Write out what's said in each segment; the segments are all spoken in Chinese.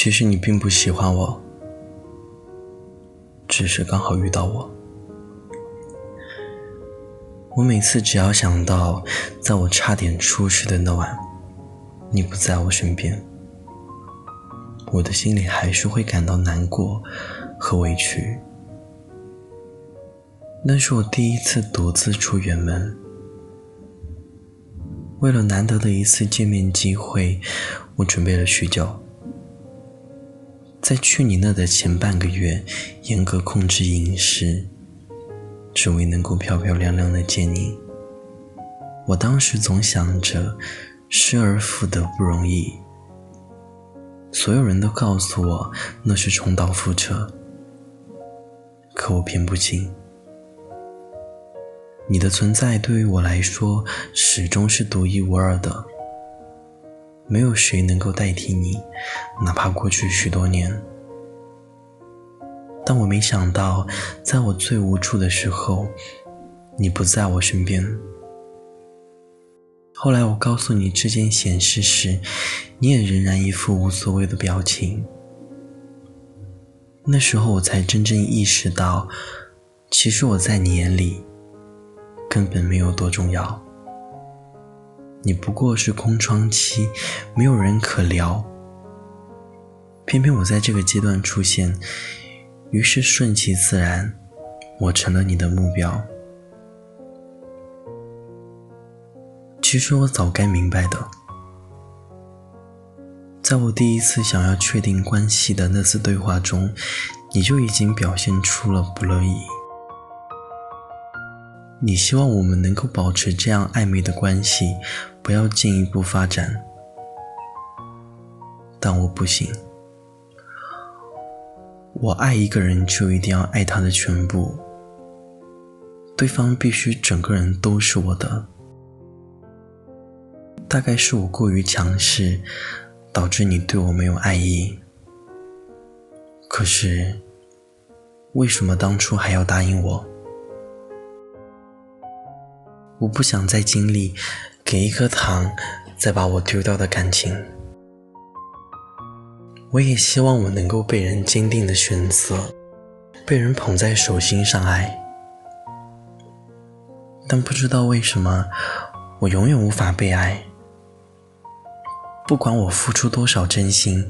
其实你并不喜欢我，只是刚好遇到我。我每次只要想到，在我差点出事的那晚，你不在我身边，我的心里还是会感到难过和委屈。那是我第一次独自出远门，为了难得的一次见面机会，我准备了许久。在去你那的前半个月，严格控制饮食。只为能够漂漂亮亮的见你，我当时总想着失而复得不容易。所有人都告诉我那是重蹈覆辙，可我偏不信。你的存在对于我来说始终是独一无二的，没有谁能够代替你，哪怕过去许多年。但我没想到，在我最无助的时候，你不在我身边。后来我告诉你这件闲事时，你也仍然一副无所谓的表情。那时候我才真正意识到，其实我在你眼里根本没有多重要。你不过是空窗期，没有人可聊。偏偏我在这个阶段出现。于是顺其自然，我成了你的目标。其实我早该明白的，在我第一次想要确定关系的那次对话中，你就已经表现出了不乐意。你希望我们能够保持这样暧昧的关系，不要进一步发展，但我不行。我爱一个人，就一定要爱他的全部，对方必须整个人都是我的。大概是我过于强势，导致你对我没有爱意。可是，为什么当初还要答应我？我不想再经历给一颗糖，再把我丢掉的感情。我也希望我能够被人坚定的选择，被人捧在手心上爱。但不知道为什么，我永远无法被爱。不管我付出多少真心，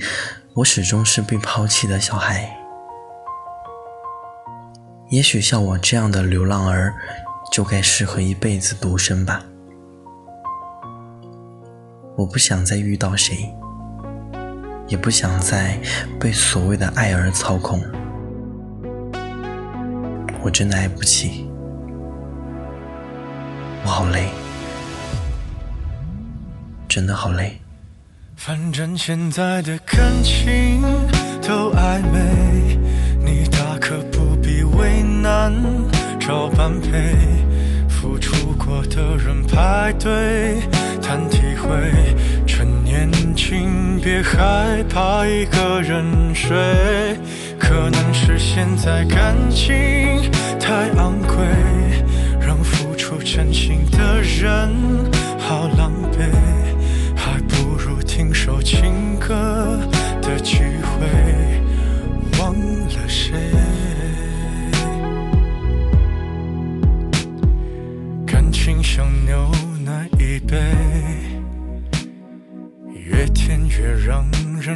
我始终是被抛弃的小孩。也许像我这样的流浪儿，就该适合一辈子独身吧。我不想再遇到谁。也不想再被所谓的爱而操控，我真的爱不起，我好累，真的好累。反正现在的感情都暧昧，你大可不必为难，找般配，出过的人排队谈体会。趁年轻，别害怕一个人睡。可能是现在感情太昂贵，让付出真心的人好狼狈。还不如听首情歌的机会，忘了谁。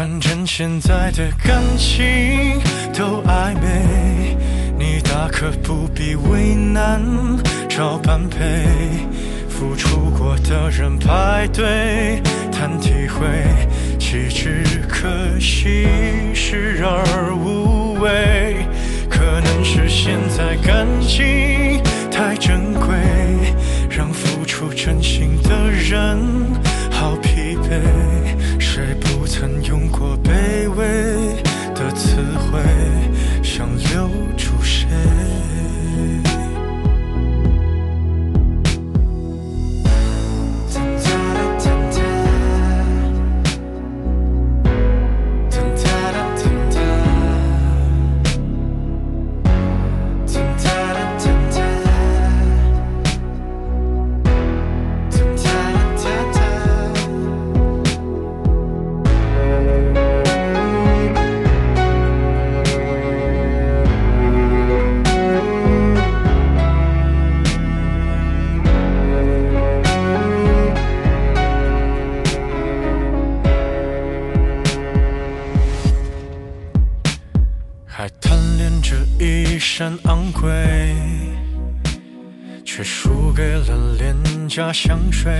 反正现在的感情都暧昧，你大可不必为难找般配，付出过的人排队谈体会，岂止可惜视而无味。可能是现在贵，却输给了廉价香水。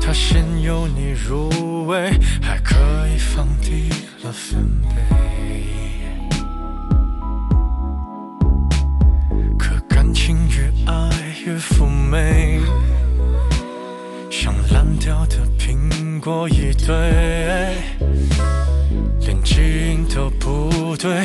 它先由你入味，还可以放低了分贝。可感情越爱越妩媚，像烂掉的苹果一堆。连基因都不对，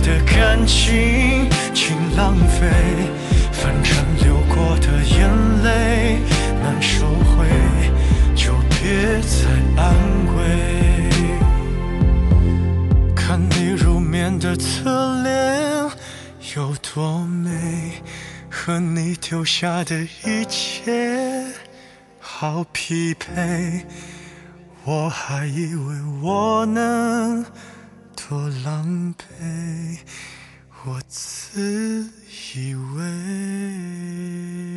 的感情，请浪费。反正流过的眼泪难收回，就别再安慰。看你入眠的侧脸有多美，和你丢下的一切。好匹配，我还以为我能多狼狈，我自以为。